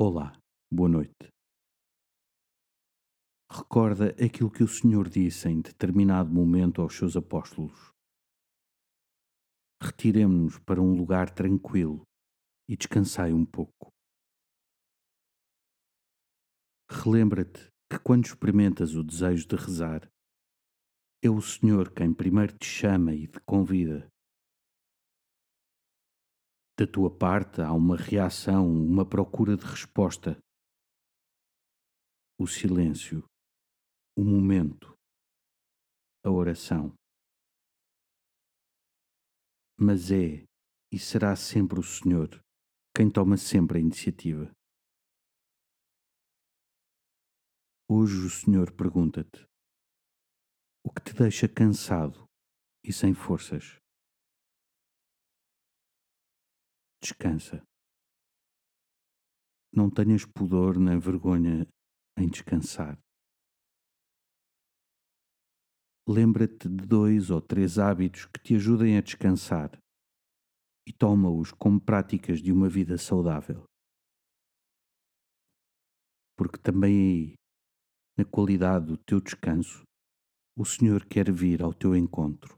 Olá, boa noite. Recorda aquilo que o Senhor disse em determinado momento aos seus apóstolos. Retiremo-nos para um lugar tranquilo e descansai um pouco. Relembra-te que quando experimentas o desejo de rezar, é o Senhor quem primeiro te chama e te convida. Da tua parte há uma reação, uma procura de resposta. O silêncio, o momento, a oração. Mas é e será sempre o Senhor quem toma sempre a iniciativa. Hoje o Senhor pergunta-te: o que te deixa cansado e sem forças? Descansa. Não tenhas pudor nem vergonha em descansar. Lembra-te de dois ou três hábitos que te ajudem a descansar e toma-os como práticas de uma vida saudável. Porque também aí, na qualidade do teu descanso, o Senhor quer vir ao teu encontro.